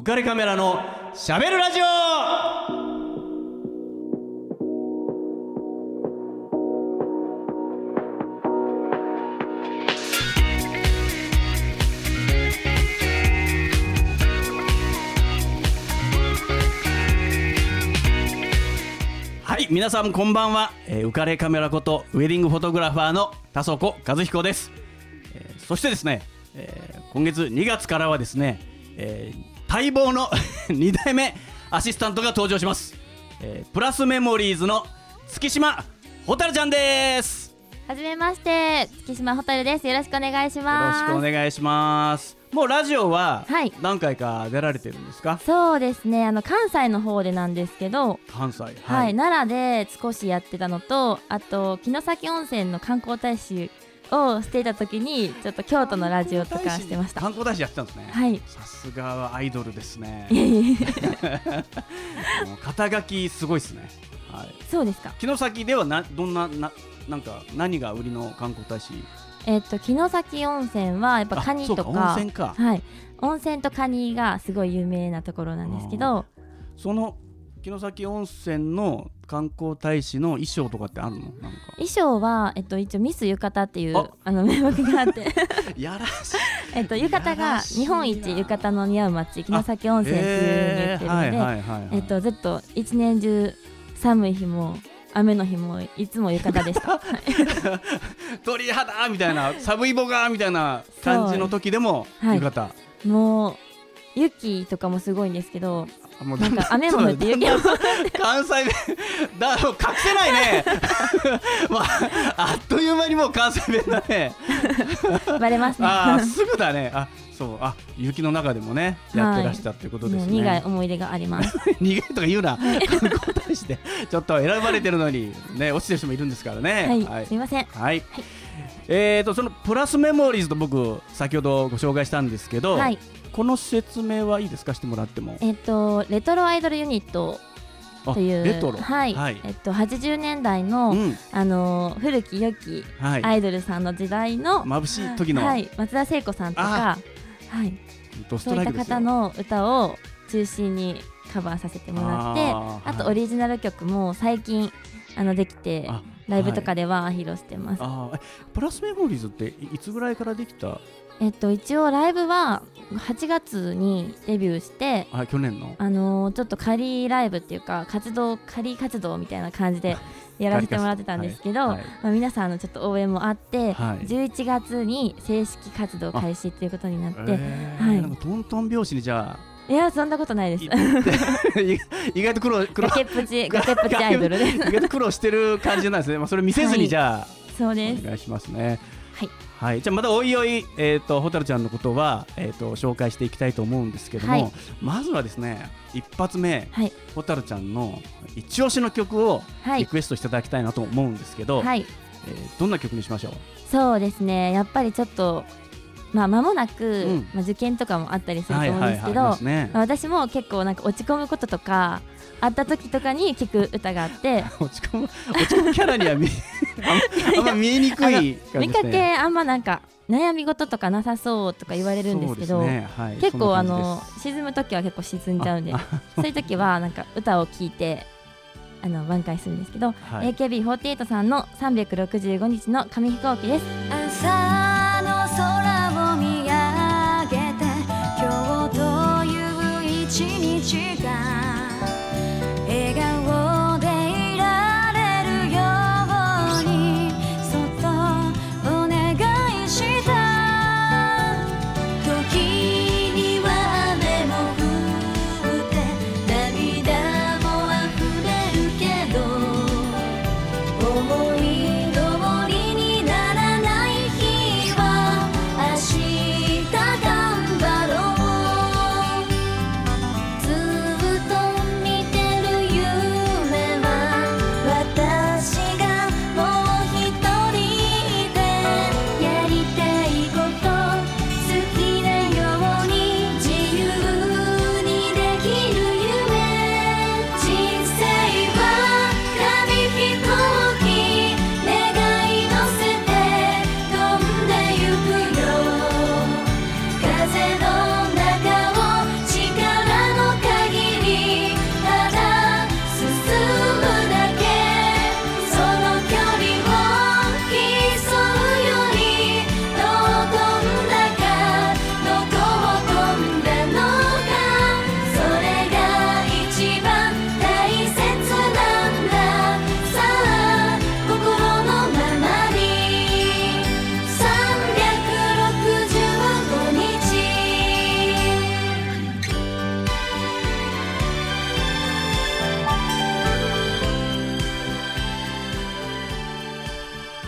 浮かれカメラのしゃべるラジオ。はい皆さんこんばんは、えー浮かれカメラことウェディングフォトグラファーの田底和彦です、えーそしてですね、えー今月2月からはですね、えー待望の 2代目アシスタントが登場します、えープラスメモリーズの月島蛍ちゃんです。はじめまして月島ホタルです。よろしくお願いしよろますしくお願いします。もうラジオははい。何回か出られてるんですか、そうですね。あの関西の方でなんですけど。関西。はい、奈良で少しやってたのとあと城崎温泉の観光大使をしていた時にちょっと京都のラジオとかしてました。観光大使やってたんですね。はい。さすがはアイドルですね。肩書きすごいですね。はい。そうですか。城崎ではなどんなななんか何が売りの観光大使？えっと城崎温泉はやっぱカニとか。温泉か。はい。温泉とカニがすごい有名なところなんですけど。その城崎温泉の観光大使の衣装とかってあるの？なんか。衣装は、えっと、一応ミス浴衣っていうああの名目があって やらしい。えっと、浴衣が日本一浴衣の似合う街城崎温泉っていう風に言ってるので、はいはいはいはい。えっと、ずっと一年中寒い日も雨の日もいつも浴衣でした。はい鳥肌みたいな寒いボガーみたいな感じの時でもはい浴衣。もう雪とかもすごいんですけど、あもうなんか雨も降って雪も関西弁だ隠せないね。まああっという間にもう関西弁だね。バレますね。あーすぐだね。あそう。あ雪の中でもねやってらしたっていうことですね、苦い思い出があります。苦いとか言うな。観光大使で。ちょっと選ばれてるのにね落ちてる人もいるんですからね。はい、はい。すいません。はいえー、とそのプラスメモリーズと僕先ほどご紹介したんですけど、はい、この説明はいいですか？してもらっても。えっと、レトロアイドルユニットあという、レトロ？はい、はい。えっと、80年代の、うん。あのー古き良きはい、アイドルさんの時代の、眩しい時の、はい、松田聖子さんとか、はい、そういった方の歌を中心にカバーさせてもらってあとはい。オリジナル曲も最近あのできてあライブとかでは披露してます、あーえプラスメモリーズっていいつぐらいからできた？えっと一応ライブは8月にデビューしてあ去年の？あのーちょっと仮ライブっていうか活動仮活動みたいな感じでやらせてもらってたんですけど、はい。はい。まあ、皆さんのちょっと応援もあって、はい。11月に正式活動開始っていうことになってえー。はい。なんかトントン拍子にじゃあいやそんなことないです。い 意外と苦労 苦労。崖っぷち崖っぷちアイドルで 意外と苦労してる感じなんですね。まあそれ見せずにじゃあ、そうです。お願いしますね。はい。はい、じゃあまたおいおいえっ、と蛍ちゃんのことはえっ、と紹介していきたいと思うんですけども、はい。まずはですね一発目はい。蛍ちゃんの一押しの曲をはい。リクエストしていただきたいなと思うんですけど、はい。えーどんな曲にしましょう？そうですね。やっぱりちょっとまあ間もなく、うん。まあ、受験とかもあったりすると思うんですけど、ありますね。まあ私も結構なんか落ち込むこととかあった時とかに聴く歌があって 落ち込む落ち込むキャラには見 あんあんま見えにくい感じですね。見かけあんまなんか悩み事とかなさそうとか言われるんですけどね。はい。結構あの沈む時は結構沈んじゃうんであそういう時はなんか歌を聴いてあの挽回するんですけど、はい。AKB48 さんの365日の紙飛行機です一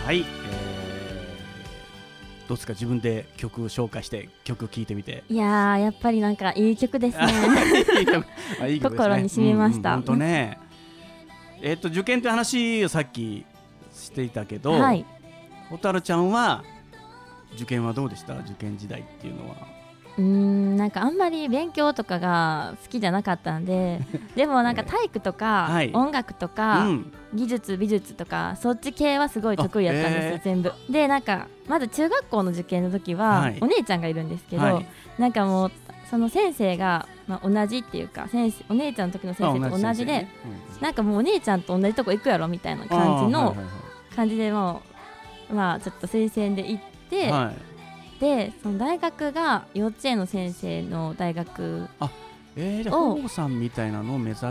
はい、えーどうですか自分で曲紹介して曲聴いてみて。いやーやっぱりなんか いい曲ですね。心に染みました。本当ねえっ、と受験って話をさっきしていたけど、はい。蛍ちゃんは受験はどうでした？受験時代っていうのはうーんなんかあんまり勉強とかが好きじゃなかったんで でもなんか体育とか、はい。音楽とか、うん。技術美術とかそっち系はすごい得意だったんですよ全部。でなんかまず中学校の受験の時は、はい。お姉ちゃんがいるんですけど、はい。なんかもうその先生が、まあ、同じっていうか先生お姉ちゃんの時の先生と同じで、なんかもうお姉ちゃんと同じとこ行くやろみたいなうん感じの感じでもうまあちょっと推薦で行って、でその大学が幼稚園の先生の大学えー、じゃあを保護さんみたいなのを目指し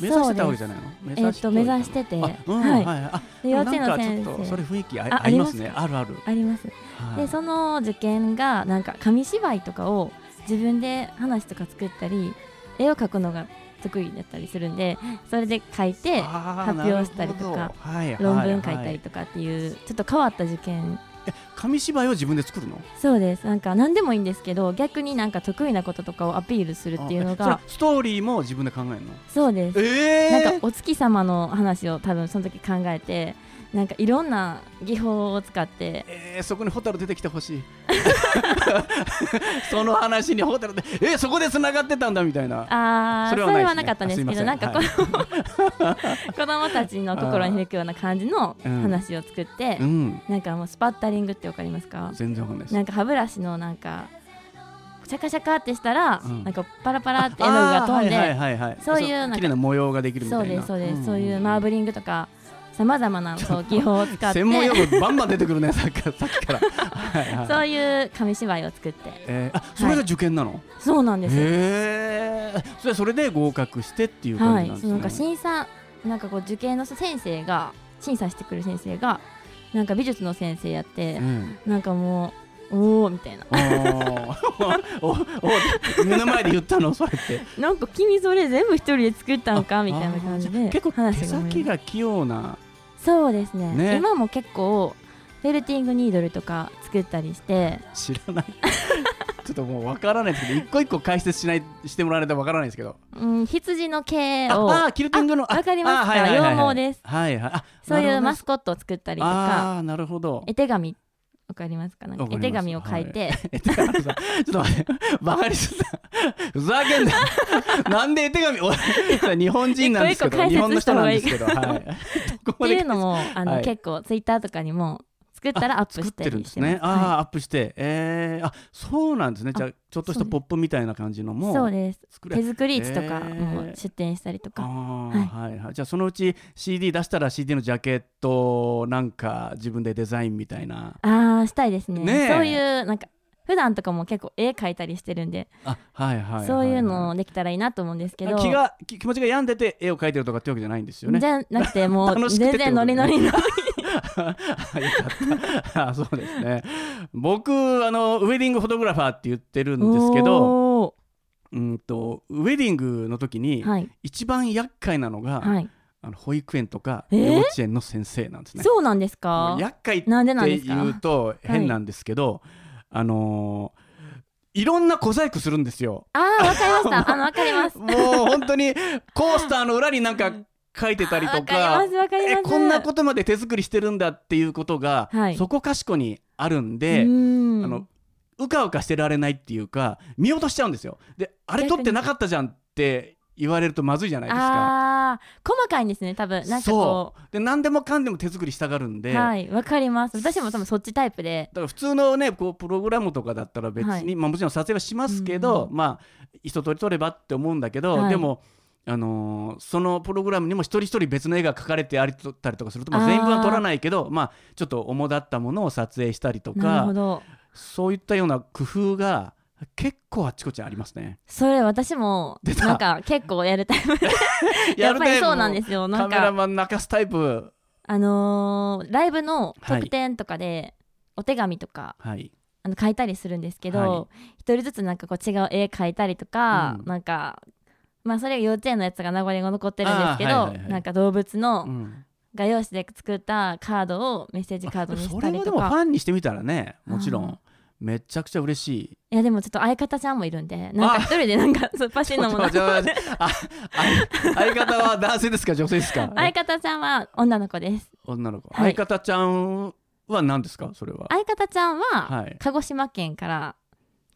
目指してたわけじゃないの？目えっと目指してて、あ、うん、はい。はい、あ、で幼稚園の先ちょっとそ生。れ雰囲気ああありますね。あるある。あります。はい。でその受験がなんか紙芝居とかを自分で話とか作ったり絵を描くのが得意だったりするんでそれで書いてあー発表したりとかなるほど。はいはい論文書いたはいりとかっていうちょっと変わった受験え紙芝居を自分で作るの？そうです。なんか何でもいいんですけど逆になんか得意なこととかをアピールするっていうのがれストーリーも自分で考えるの？そうです。えなんかお月様の話を多分その時考えてなんかいろんな技法を使って。えー、そこにホタル出てきてほしい。その話にホタルでえー、そこで繋がってたんだみたいな。あーそそれはね。れはなかったんですけどなんかこの、子供たちの心に響くような感じのうん。話を作って、うん。なんかもうスパッタリングってわかりますか全然わかんないです。なんか歯ブラシのなんかシャカシャカってしたら、うん。なんかパラパラって絵の具が飛んで、あーはいはいはいはい、そういうなんか綺麗な模様ができるみたいな。そうですそうです、ん。そういうマーブリングとかさまざまなそう技法を使って。専門用語バンバン出てくるねさっきからさっきから。はいはい。そういう紙芝居を作って。えー、あそれが受験なの、そうなんです。よへえそれそれで合格してっていう感はい、じなんですね、そのなんか審査なんかこう受験の先生が審査してくる先生がなんか美術の先生やってう、ん。なんかもうおおみたいな。おー。おお目の前で言ったの？それって。なんか君それ全部一人で作ったのか？みたいな感じで結構手先が器用な。そうですね。ね。今も結構フェルティングニードルとか作ったりして。知らない。ちょっともうわからないですけど一個一個解説しないしてもらわないとわからないですけど。うん、羊の毛あを。あーキルティングのあわかります。か羊毛です。はいはい。あそういうマススコットを作ったりとか。あなるほど。絵手紙わかりますか？なんか絵手紙を書いて、えてかあのさちょっと待って。バカにすんな。ふざけんな。なんで絵手紙？俺日本人なんですけど日本の人なんですけど。はい。こっていうのもあの、はい。結構ツイッターとかにも作ったらアップ作っしたてるんですね。ああ、アップして、えー、あそうなんですね。じゃあちょっとしたポップみたいな感じのもそうです。手作り市とかも出店したりとあか、ーはい。はい。じゃあそのうち CD 出したら CD のジャケットなんか自分でデザインみたいな。ああしたいですね。ねえ。そういうなんか普段とかも結構絵描いたりしてるんで、あはいはいはいはい。そういうのできたらいいなと思うんですけど。気が気気持ちが病んでて絵を描いてるとかってわけじゃないんですよね。じゃなくてもう 全然ノリノリの あ そうですね。僕あのウェディングフォトグラファーって言ってるんですけど、おうんとウェディングの時にーはい。一番厄介なのが、はい。あの保育園とかえー？幼稚園の先生なんですね。そうなんですもかう厄介って言うと変なんですけど、あのーいろんな小細工するんですよ。ああわかりました。あのわかります。もう本当にコースターの裏になんか書いてたりとわかこんなことまで手作りしてるんだっていうことが、はい。そこかしこにあるんうで、あのうかうかしてられないっていうか見落としちゃうんですよ。であれ撮ってなかったじゃんって言われるとまずいじゃないですか。細かいんですね多分。なんかこそう。で何でもかんでも手作りしたがるんで、うはいわかります。私も多分そっちタイプで。だから普通のねこうプログラムとかだったら別に、はい。まあ、もちろん撮影はしますけど、うん。まあ一通り撮ればって思うんだけど、はい。でも、あのーそのプログラムにも一人一人別の絵が描かれてありたりとかすると、まあ、全部は撮らないけどまあ、ちょっと主だったものを撮影したりとなるほかど。そういったような工夫が結構あっちこっちにありますね。それ私もなんか結構やるタイプ。やっぱりそうなんですよ。なんカメラかマン泣かすタイプ。あのーライブの特典とかでお手紙とかはい。あの書いたりするんですけはど一人ずつなんかこう違う絵描いたりとかうん。なんかまあそれが幼稚園のやつが名残が残ってるんですけどはいはいはい。なんか動物のうん。画用紙で作ったカードをメッセージカードにしそれはたりとか。でもファンにしてみたらねもちろうんんめちゃくちゃ嬉しい。いやでもちょっと相方ちゃんもいるんでなんか一人でなんか そうパシンのもの。ちょっと待って。あ相相方は男性ですか女性ですか？相方ちゃんは女の子です。女の子、はい。相方ちゃんは何ですか？それは。相方ちゃんは、はい。鹿児島県から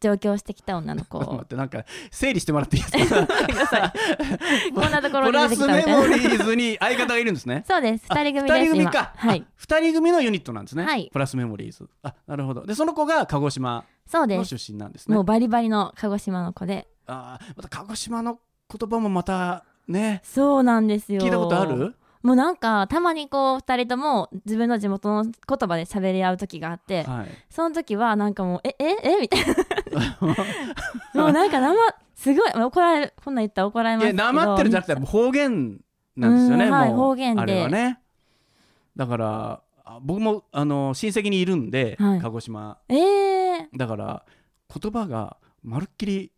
上京してきた女の子。待ってなんか整理してもらっていいですか？こんなところプラに出てきスメモたみたいな。リーズに相方がいるんですね。そうです。二人組二です今人組か。はい。二人組のユニットなんですね、はい。プラスメモリーズ。あなるほど。でその子が鹿児島の出身なんですね。もうバリバリの鹿児島の子で。あーまた鹿児島の言葉もまたねそうなんですよ。聞いたことある？もうなんかたまにこう二人とも自分の地元の言葉で喋り合う時があって、はい。その時はなんかもうえええ？みたいな。もうなんか生すごい怒られるこんなん言ったら怒られいやますけどなまってるじゃなくて方言なんですよね、うんはい方言で。あれはね。だからあ僕もあの親戚にいるんで、はい。鹿児島。えー、だから言葉がまるっきり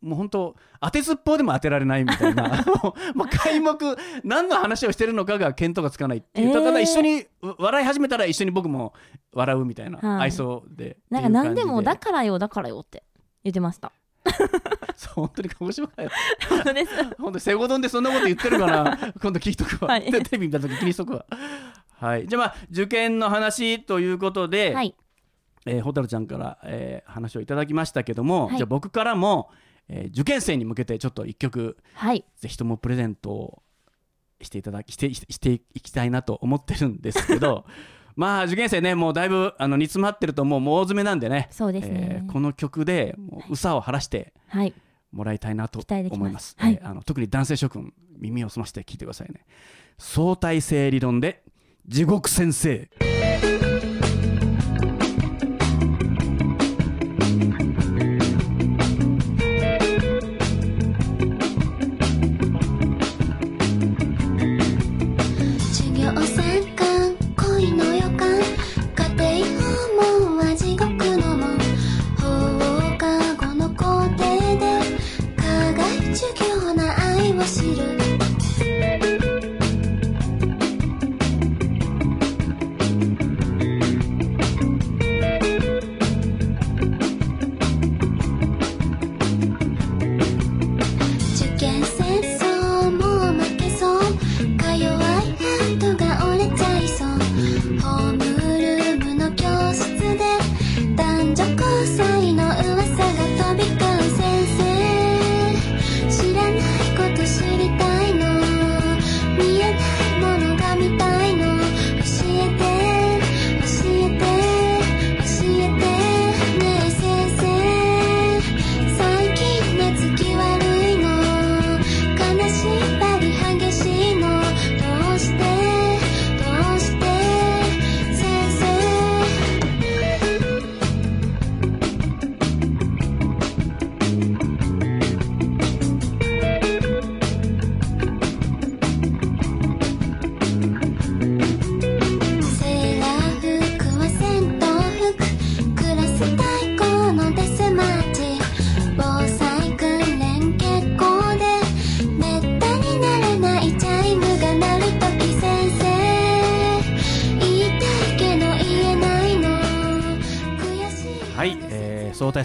もう本当当てずっぽうでも当てられないみたいな。もうもう皆目何の話をしてるのかが見当がつかない。っていう、えー。ただ一緒にう笑い始めたら一緒に僕も笑うみたいな、はい。愛想でなんか何でもだからよだからよって言ってました。そう本当に鹿児島かよ本当です。本当にセゴドンでそんなこと言ってるから 今度聞いとくわ、はい。テレビ見た時気にしとくわ。はい。じゃあまあ受験の話ということで、はい。えー、蛍ちゃんから、えー話をいただきましたけども、はい。じゃあ僕からも、えー受験生に向けてちょっと一曲はいぜひともプレゼントをしていただきしてしていきたいなと思ってるんですけど まあ受験生ねもうだいぶあの煮詰まってるともうもう大詰めなんでねそうですね、えーこの曲でもううさを晴らしてはいもらいたいなと思います。はいえーあの特に男性諸君耳を澄まして聞いてくださいね。相対性理論で地獄先生。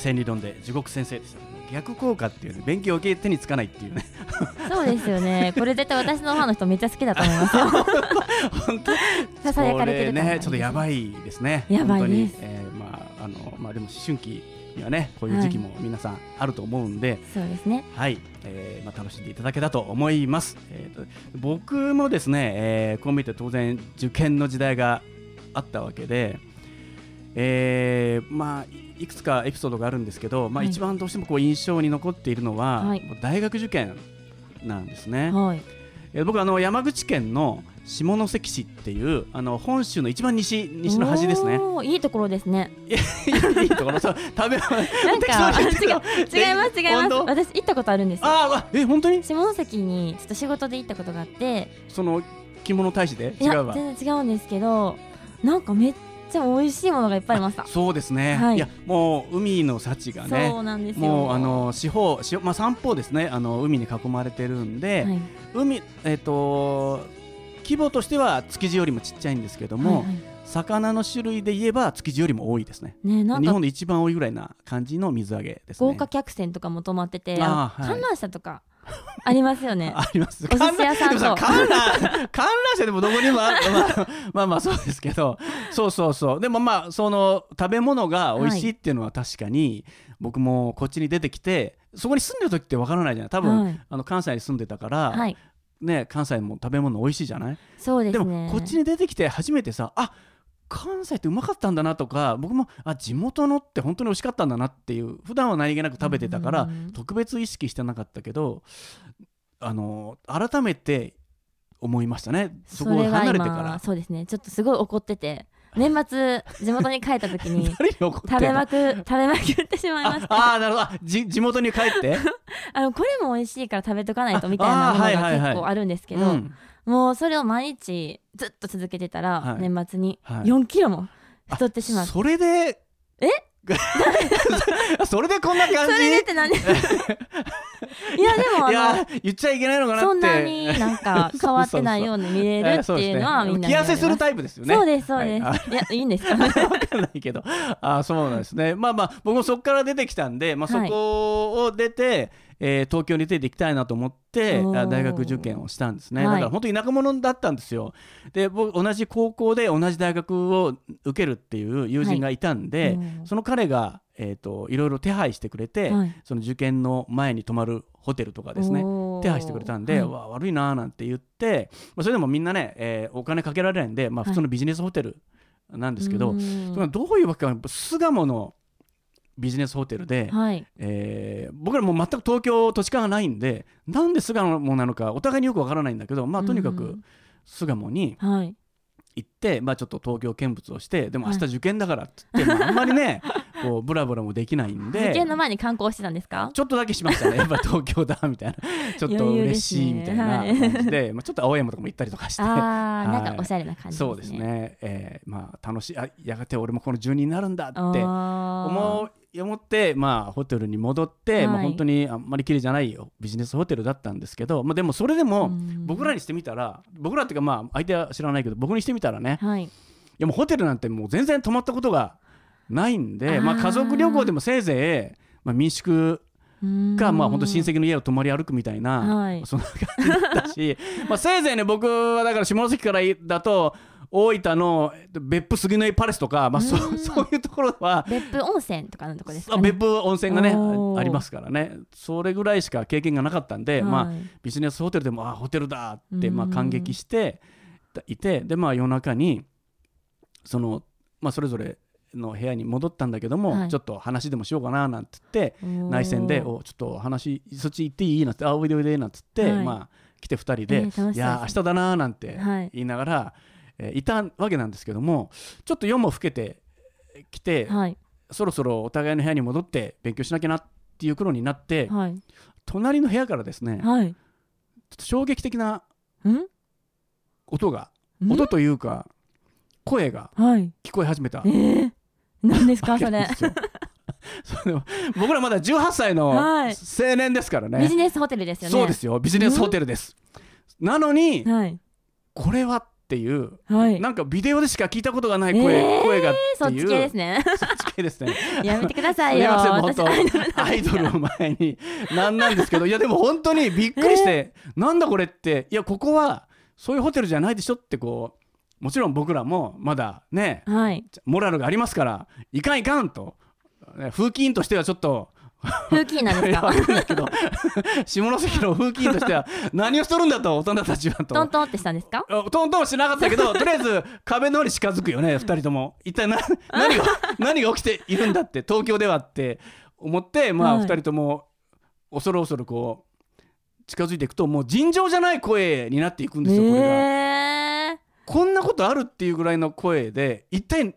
えー相対性理論で地獄先生です。逆効果っていうね勉強を受け手につかないっていうね。そうですよね。これ絶対私のファンの人めっちゃ好きだと思います。よ本当。ささやかれてるねちょっとやばいですね。やばいです。えーまああのまあでも思春期にはねこういう時期も皆さんあると思うんで、そうですね。はい、えーまあ、楽しんでいただけたと思います、えーと僕もですね、えーこう見て当然受験の時代があったわけで、えーまあいくつかエピソードがあるんですけど、まあ、はい。一番どうしてもこう印象に残っているのは、はい。大学受験なんですね、はい。えー僕あの山口県の下関市っていうあの本州の一番西西の端ですね。いいところですね。いいところそう食べ なん適か当に言ってるの違います違います。私行ったことあるんですよ。あえ本当に？下関にちょっと仕事で行ったことがあって。その着物大使で？違うわ。全然違うんですけどなんかめっちゃ美味しいものがいっぱいありました。そうですね、はい。い、やもう海の幸がねそうなんですよ。もうあの四方四方まあ三方ですねあの海に囲まれてるんで、はい。海えっ、と規模としては築地よりもちっちゃいんですけども、はいはい。魚の種類で言えば築地よりも多いですね。日ねなんか本で一番多いぐらいな感じの水揚げですね。豪華客船とかも泊まってて観覧車とか ありますよね あります。お寿司屋さんと 観覧観覧車でもどこにもある、まあ、まあまあそうですけど、そうそうそう。でもまあその食べ物が美味しいっていうのは確かに、僕もこっちに出てきて、そこに住んでる時ってわからないじゃない。多分、はいあの関西に住んでたから、はいね関西も食べ物美味しいじゃない。でそうですねもこっちに出てきて初めてさ、あ関西ってうまかったんだなとか僕もあ地元のって本当に美味しかったんだなっていう普段は何気なく食べてたからうん特別意識してなかったけどあの改めて思いましたね。そこをそれは離れてから。今そうですね。ちょっとすごい怒ってて年末地元に帰った時に 食べまく食べまくってしまいましたああーなるほど。あじ地元に帰って？あのこれも美味しいから食べとかないとみたいなのがはいはいはい。結構あるんですけど、うんもうそれを毎日ずっと続けてたら、はい。年末にはい。4キロも太ってしまって、それで？え？それでこんな感じ？それでって何？いやでもあいのや言っちゃいけないのかなって。そんなになんか 変わってないように見れるっていうのはみんなに気痩せす。るイタイプですよね。そうですそうです、はい。い、やいいんですか？わかんないけど、あそうなんですね。まあまあ、僕もそこから出てきたんで、まあ、そはい。こを出て、えー東京に出ていきたいなと思って、大学受験をしたんですね。はい。だから本当に田舎者だったんですよ。で、僕、同じ高校で同じ大学を受けるっていう友人がいたんで、うん。その彼が、えー、といろいろ手配してくれて、はい。その受験の前に泊まるホテルとかですね。手配してくれたんで、わ悪いなーなんて言って、まあ、それでもみんなね、えーお金かけられないんで、まあ、普通のビジネスホテルなんですけど、どういうわけか巣鴨のビジネスホテルで、はい。えー僕らもう全く東京土地勘がないんでなんで巣鴨なのかお互いによくわからないんだけど、まあ、とにかくうん巣鴨にはい。行って、まあ、ちょっと東京見物をしてでも明はい。日受験だからって言って、まあ、あんまりねこうブラブラもできないんで受験の前に観光してたんですか？ちょっとだけしましたね。やっぱ東京だみたいな。ちょっと嬉しいみたいな感じで、まあ、ちょっと青山とかも行ったりとかして。ああ、はい。なんかおしゃれな感じですね。そうですね、えーまあ楽しい。あやがて俺もこの住人になるんだって思う思って、まあ、ホテルに戻って、まあ、はい本当にあんまり綺麗じゃないよビジネスホテルだったんですけど、まあ、でもそれでもうん。僕らにしてみたら僕らっていうかまあ相手は知らないけど僕にしてみたらねはい。いやもうホテルなんてもう全然泊まったことがないんでまあ、家族旅行でもせいぜい、まあ、民宿か、まあ、本当親戚戚の家を泊まり歩くみたいな、はい。そんな感じだったしまあせいぜいね僕はだから下関からだと大分のえっと別府杉の井パレスとか、まあ、そうん。そういうところは別府温泉とかのとこですかね。あ別府温泉がねあありますからね。それぐらいしか経験がなかったんで、まあはいビジネスホテルでもあホテルだってうん。まあ感激していてでまあ夜中にそのまあそれぞれの部屋に戻ったんだけども、はい。ちょっと話でもしようかななんて言って内線で「おちょっと話そっち行っていい?」なんて「あおいでおいで」なんて言って、はい。まあ来て2人でですいや明日だな」なんてはい。言いながら、えーいたわけなんですけどもちょっと夜も更けてきて、はい。そろそろお互いの部屋に戻って勉強しなきゃなっていう頃になって、はい。隣の部屋からですね、ちょはいっと衝撃的なん？音がん？音というか声がはい。聞こえ始めたえー、何ですかそれ？それでも僕らまだ18歳のはい。青年ですからね、ビジネスホテルですよね。そうですよ。ビジネスホテルです、なのにはい。これはっていう、はい。なんかビデオでしか聞いたことがない声,、えー声がっていう。そっち系ですね。そっち系ですね。やめてくださいよ。アイドルを前に。なんなんですけど。いやでも本当にびっくりして、なんだこれって。いやここはそういうホテルじゃないでしょってこうもちろん僕らもまだねはい。モラルがありますからいかんいかんと、ね風紀委員としてはちょっと風紀なんですか？いやわかんないけど。下関の風紀委員としては何をしとるんだと大人たちはと。トントンってしたんですか？あトントンしなかったけど とりあえず壁の方に近づくよね2人とも。一体な 何が何が起きているんだって東京ではって思ってまあはい。2人とも恐る恐るこう近づいていくともう尋常じゃない声になっていくんですよこれが。えこんなことあるっていうぐらいの声で一体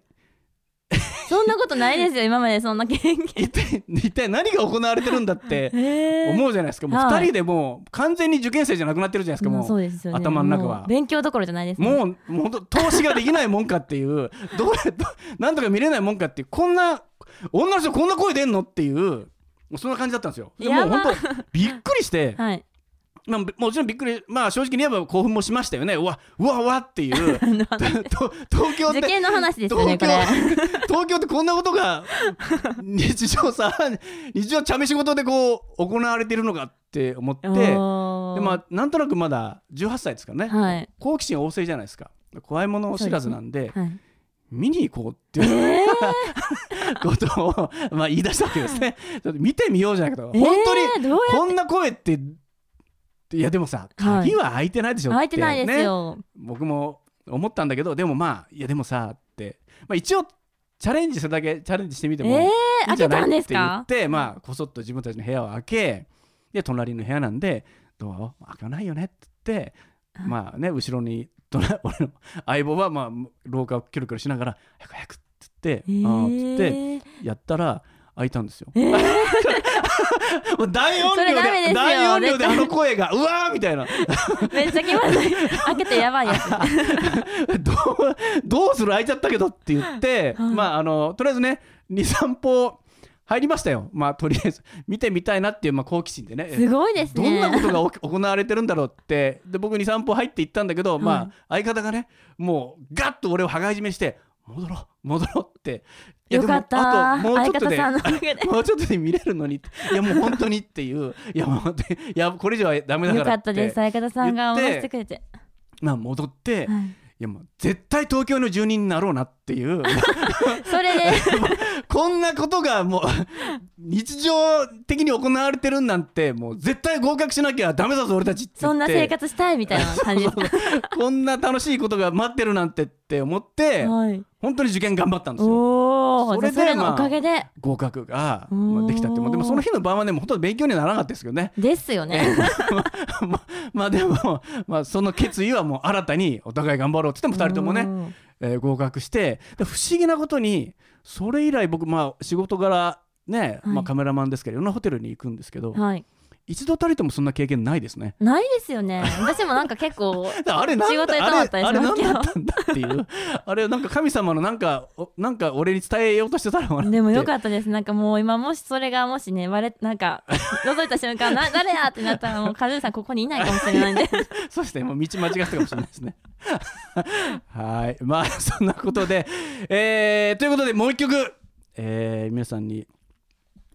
んなことないですよ今までそんな経験。一体一体何が行われてるんだって え思うじゃないですか。もうはい。2人でもう完全に受験生じゃなくなってるじゃないですかもう。ね。頭の中は。勉強どころじゃないです。ねもう本当投資ができないもんかっていう。どうやどなんとか見れないもんかっていう。こんな女の人こんな声出んのっていう。そんな感じだったんですよ。でも本当びっくりして。はいまあ、もちろんびっくりまあ正直に言えば興奮もしましたよね。うわうわうわっていう。と東京って受験の話ですよね 東京ってこんなことが日常さ日常茶飯事でこう行われているのかって思って。でまあなんとなくまだ18歳ですからね、はい。好奇心旺盛じゃないですか。怖いもの知らずなんではい。見に行こうっていう、ことを、まあ、言い出したわけですね。見てみようじゃないけど、えー本当にこんな声っていやでもさ鍵は開いてないでしょって、開いてないですね、よ、僕も思ったんだけどでもまあいやでもさって、まあ、一応チャレンジするだけチャレンジしてみてもいえー、いんじゃない？って言ってまあこそっと自分たちの部屋を開けで隣の部屋なんでドアを開かないよねって言ってまあね後ろに隣 俺の相棒はまあ廊下をキョロキョロしながら早く早くって言って、えー、あーっつってやったら開いたんですよ。えー もう大音量それダメですよ。で大音量であの声がうわーみたいな。めっちゃ気まずい。開けてやばいやつ。どうどうする開いちゃったけどって言って、はいまああのとりあえずね23歩入りましたよ。まあとりあえず見てみたいなっていう、まあ、好奇心でね。すごいですね。どんなことが行われてるんだろうって。で僕23歩入っていったんだけど、まあ相方がねもうガッと俺を羽交い締めして戻ろう。戻ろうって。いやよかった。あともうちょっとで相方さんのおかげで。もうちょっとで見れるのに。っていやもう本当にっていう。いやもう本当に。いやこれ以上はダメだかよらっかってたです。相方さんが応してくれて、まあ戻って、い、はいやもう絶対東京の住人になろうなっていう。それで こんなことがもう 日常的に行われてるんなんてもう絶対合格しなきゃダメだぞ俺たちってそんな生活したいみたいな感じ。こんな楽しいことが待ってるなんてって思ってはい。本当に受験頑張ったんですよ。それでそれのまあおかげで、合格が、まあ、できたってもでもその日の晩はねもうほとんど勉強にはならなかったですけどね。ですよね。ま まあでも、まあ、その決意はもう新たにお互い頑張ろうって言っても2人ともね、うんえー合格してで不思議なことにそれ以来僕まあ仕事柄ね、はい。まあ、カメラマンですけどいろんなホテルに行くんですけど、はい一度たりともそんな経験ないですね。ないですよね。私もなんか結構 あれ仕事でだあれ溜まったりしますけどだったんだっていう。あれなんか神様のなんかおなんか俺に伝えようとしてたのかなって。でもよかったです。なんかもう今もしそれがもしね割れなんか 覗いた瞬間な誰やってなったらもうカズーさんここにいないかもしれないんで。そしてもう道間違ってたかもしれないですね。はい。まあそんなことで、えーということでもう一曲、えー皆さんに、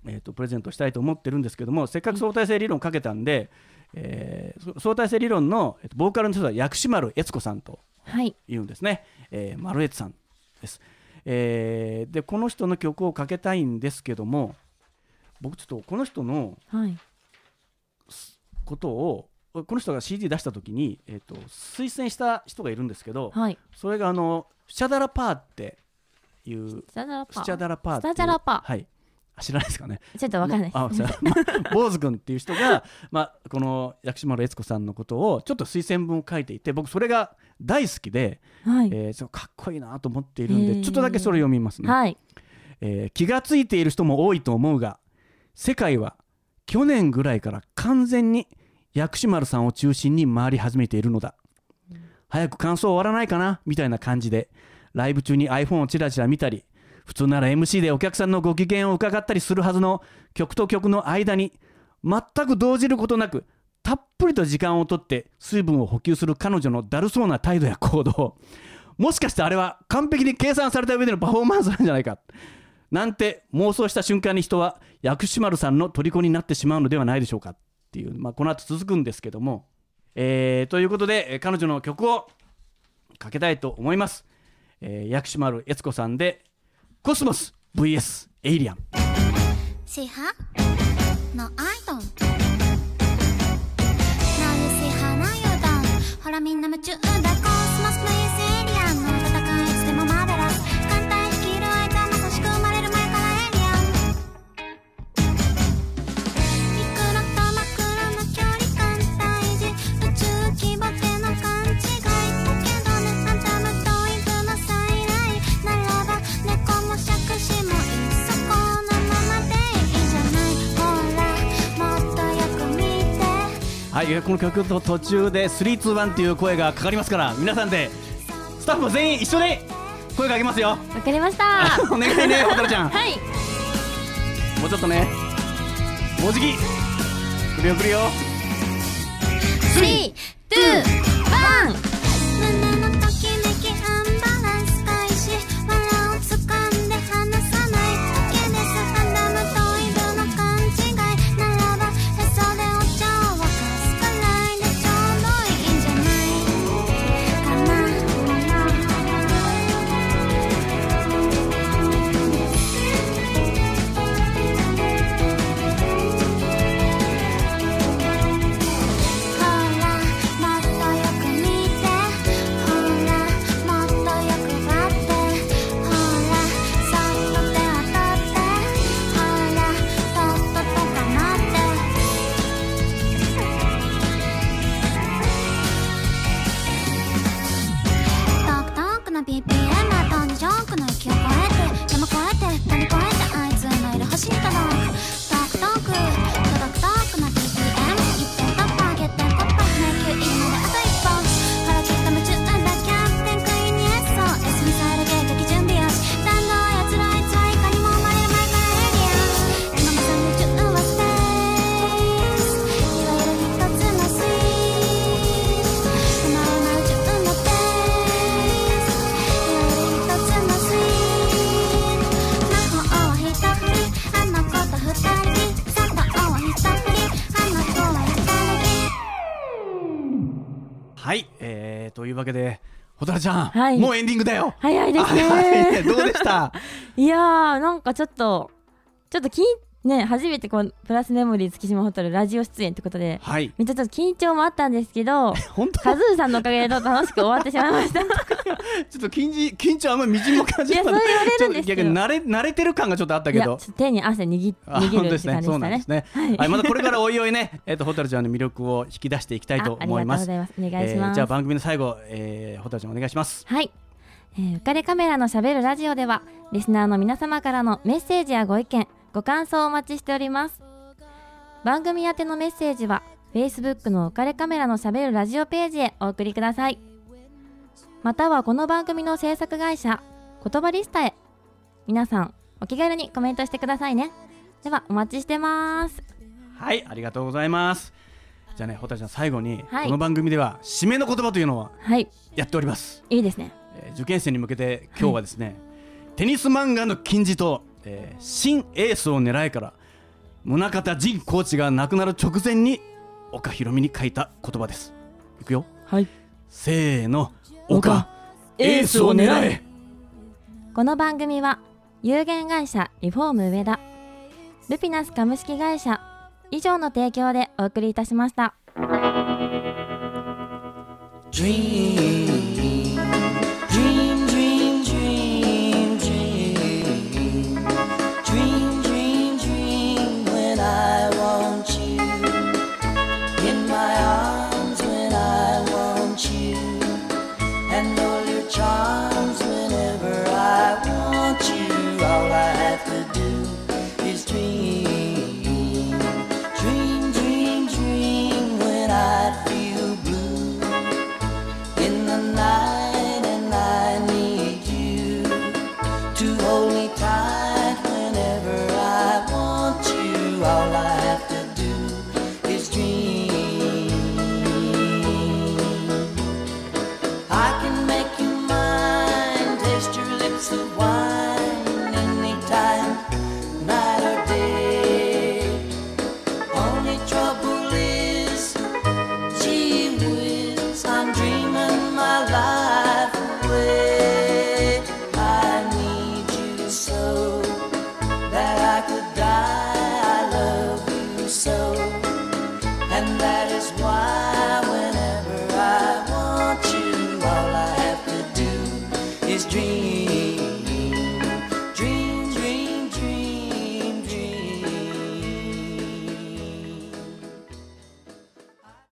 えー、とプレゼントしたいと思ってるんですけどもせっかく相対性理論かけたんで、えーそ相対性理論の、えーとボーカルの人は薬師丸悦子さんとはい。言うんですね、えー、丸悦さんです、えーでこの人の曲をかけたいんですけども僕ちょっとこの人のはい。ことをこの人が CD 出した時に、えー、と推薦した人がいるんですけどはい。それがあのスチャダラパーっていうスタジャダラパーっていうスタジャラパー。はい。あ知らないですかね。ちょっとわかんない。あ、す 坊主君っていう人が、まあ、この薬師丸悦子さんのことをちょっと推薦文を書いていて僕それが大好きで、はい、えーかっこいいなと思っているんでちょっとだけそれ読みますね、はい。えー気がついている人も多いと思うが世界は去年ぐらいから完全に薬師丸さんを中心に回り始めているのだ、早く感想終わらないかな？みたいな感じでライブ中に iPhone をチラチラ見たり普通なら MC でお客さんのご機嫌を伺ったりするはずの曲と曲の間に全く動じることなくたっぷりと時間をとって水分を補給する彼女のだるそうな態度や行動。もしかしてあれは完璧に計算された上でのパフォーマンスなんじゃないか。なんて妄想した瞬間に人は薬師丸さんの虜になってしまうのではないでしょうか。っていう、まあ、この後続くんですけども、えーということで彼女の曲をかけたいと思います、えー薬師丸悦子さんで「コスモス VS エイリアン」シハ？のアイドン。Now you see how now you don't ほらみんな夢中だ。コスこの曲と途中で321っていう声がかかりますから皆さんでスタッフも全員一緒に声かけますよ。わかりました。お願いね 蛍ちゃん。はい。もうちょっとねもうじき来るよ。来るよ3、蛍ちゃん、はい。もうエンディングだよ。早いですはいね。どうでした？いやーなんかちょっとちょっときね初めてこうプラスメモリー月島ホタルラジオ出演ってことではい。めっちゃちょっと緊張もあったんですけど 本当？カズーさんのおかげで楽しく終わってしまいました。い ちょっと緊張緊張あんまりみじんも感じなかったやそう言われるんですちょっと逆よに慣れ慣れてる感がちょっとあったけど。手に汗握あ握るって感じでしたね。そうなんですね。はい。はい、またこれからおいおいね、えっ、と、ホタルちゃんの魅力を引き出していきたいと思います。がとうございます。お願いしえーます、じゃあ番組の最後、えー、ホタルちゃんお願いします。はい、えー、浮かれカメラのしゃべるラジオではリスナーの皆様からのメッセージやご意見ご感想をお待ちしております。番組宛てのメッセージは Facebook の浮かれカメラのしゃべるラジオページへお送りください。またはこの番組の制作会社言葉リスタへ。皆さんお気軽にコメントしてくださいね。ではお待ちしてます。はい、ありがとうございます。じゃあね、ホタルちゃん最後に、はい。この番組では締めの言葉というのははい。やっております。いいですね。えー受験生に向けて今日はですね、テニス漫画の金字と、えー新エースを狙いから宗像仁コーチが亡くなる直前に岡ひろみに書いた言葉です。いくよ。はいせーの、岡岡エースを狙え。この番組は有限会社リフォーム上田ルピナス株式会社以上の提供でお送りいたしました Dream